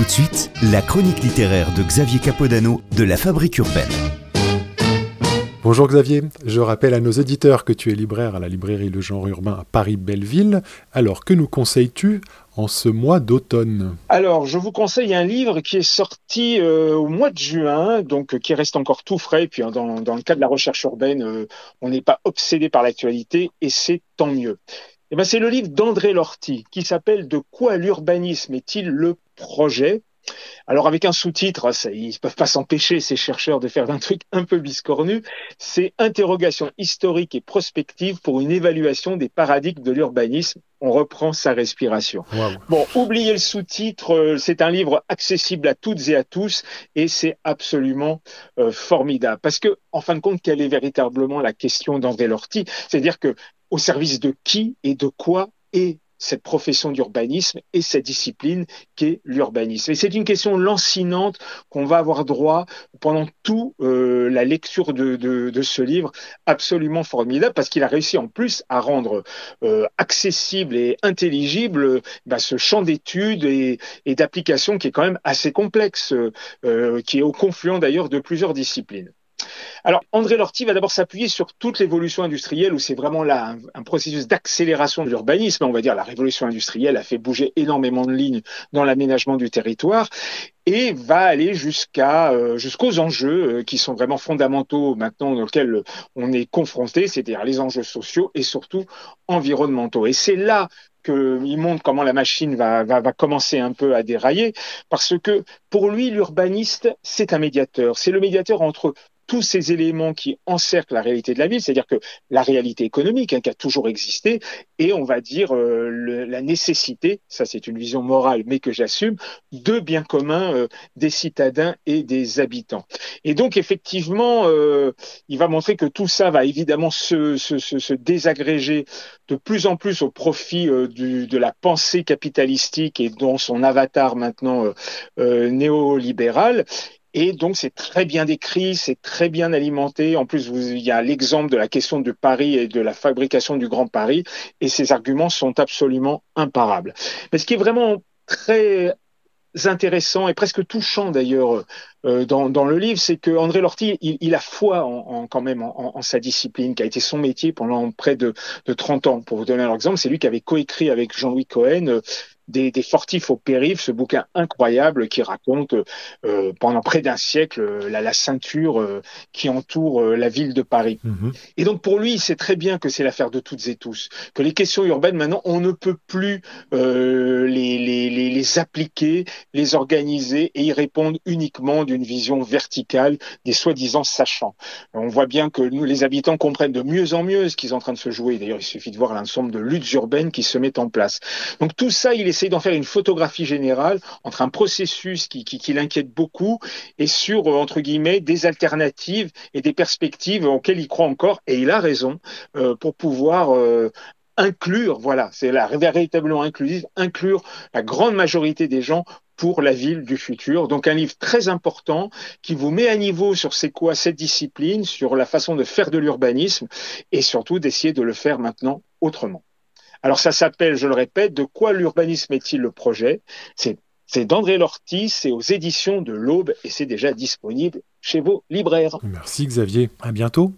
tout de suite, la chronique littéraire de Xavier Capodano de la Fabrique urbaine. Bonjour Xavier, je rappelle à nos éditeurs que tu es libraire à la librairie Le Genre Urbain à Paris-Belleville. Alors que nous conseilles-tu en ce mois d'automne? Alors, je vous conseille un livre qui est sorti euh, au mois de juin, donc qui reste encore tout frais. Puis hein, dans, dans le cas de la recherche urbaine, euh, on n'est pas obsédé par l'actualité et c'est tant mieux. Eh ben, c'est le livre d'André Lorty qui s'appelle De quoi l'urbanisme est-il le projet alors avec un sous-titre, ils ne peuvent pas s'empêcher, ces chercheurs, de faire un truc un peu biscornu, c'est Interrogation historique et prospective pour une évaluation des paradigmes de l'urbanisme. On reprend sa respiration. Bon, oubliez le sous-titre, euh, c'est un livre accessible à toutes et à tous et c'est absolument euh, formidable. Parce que, en fin de compte, quelle est véritablement la question d'André Lorty C'est-à-dire que au service de qui et de quoi est cette profession d'urbanisme et cette discipline qu'est l'urbanisme. Et c'est une question lancinante qu'on va avoir droit pendant toute euh, la lecture de, de, de, ce livre, absolument formidable, parce qu'il a réussi en plus à rendre euh, accessible et intelligible bah, ce champ d'études et, et d'application qui est quand même assez complexe, euh, qui est au confluent d'ailleurs de plusieurs disciplines. Alors, André Lorty va d'abord s'appuyer sur toute l'évolution industrielle, où c'est vraiment là un, processus d'accélération de l'urbanisme. On va dire la révolution industrielle a fait bouger énormément de lignes dans l'aménagement du territoire et va aller jusqu'à euh, jusqu'aux enjeux euh, qui sont vraiment fondamentaux maintenant dans lesquels on est confronté, c'est-à-dire les enjeux sociaux et surtout environnementaux. Et c'est là qu'il montre comment la machine va, va, va, commencer un peu à dérailler, parce que pour lui, l'urbaniste, c'est un médiateur. C'est le médiateur entre tous ces éléments qui encerclent la réalité de la ville, c'est-à-dire que la réalité économique hein, qui a toujours existé, et on va dire euh, le, la nécessité, ça c'est une vision morale mais que j'assume, de biens communs euh, des citadins et des habitants. Et donc effectivement, euh, il va montrer que tout ça va évidemment se, se, se, se désagréger de plus en plus au profit euh, du, de la pensée capitalistique et dont son avatar maintenant néolibéral. Et donc, c'est très bien décrit, c'est très bien alimenté. En plus, vous, il y a l'exemple de la question de Paris et de la fabrication du Grand Paris. Et ces arguments sont absolument imparables. Mais ce qui est vraiment très intéressant et presque touchant d'ailleurs euh, dans, dans, le livre, c'est que André Lorty, il, il a foi en, en quand même en, en, sa discipline, qui a été son métier pendant près de, de 30 ans. Pour vous donner un exemple, c'est lui qui avait coécrit avec Jean-Louis Cohen euh, des, des, fortifs au périph, ce bouquin incroyable qui raconte euh, pendant près d'un siècle euh, la, la, ceinture euh, qui entoure euh, la ville de Paris. Mmh. Et donc pour lui, c'est très bien que c'est l'affaire de toutes et tous, que les questions urbaines maintenant, on ne peut plus les, les, les, les, appliquer, les organiser et y répondre uniquement d'une vision verticale des soi-disant sachants. On voit bien que nous, les habitants, comprennent de mieux en mieux ce qui est en train de se jouer. D'ailleurs, il suffit de voir l'ensemble de luttes urbaines qui se mettent en place. Donc tout ça, il est d'en faire une photographie générale entre un processus qui l'inquiète beaucoup et sur, euh, entre guillemets, des alternatives et des perspectives auxquelles il croit encore, et il a raison, euh, pour pouvoir euh, inclure, voilà, c'est la véritablement inclusive, inclure la grande majorité des gens pour la ville du futur. Donc un livre très important qui vous met à niveau sur c'est quoi cette discipline, sur la façon de faire de l'urbanisme et surtout d'essayer de le faire maintenant autrement. Alors ça s'appelle, je le répète, De quoi l'urbanisme est-il le projet? C'est d'André Lorty, c'est aux éditions de l'Aube et c'est déjà disponible chez vos libraires. Merci Xavier, à bientôt.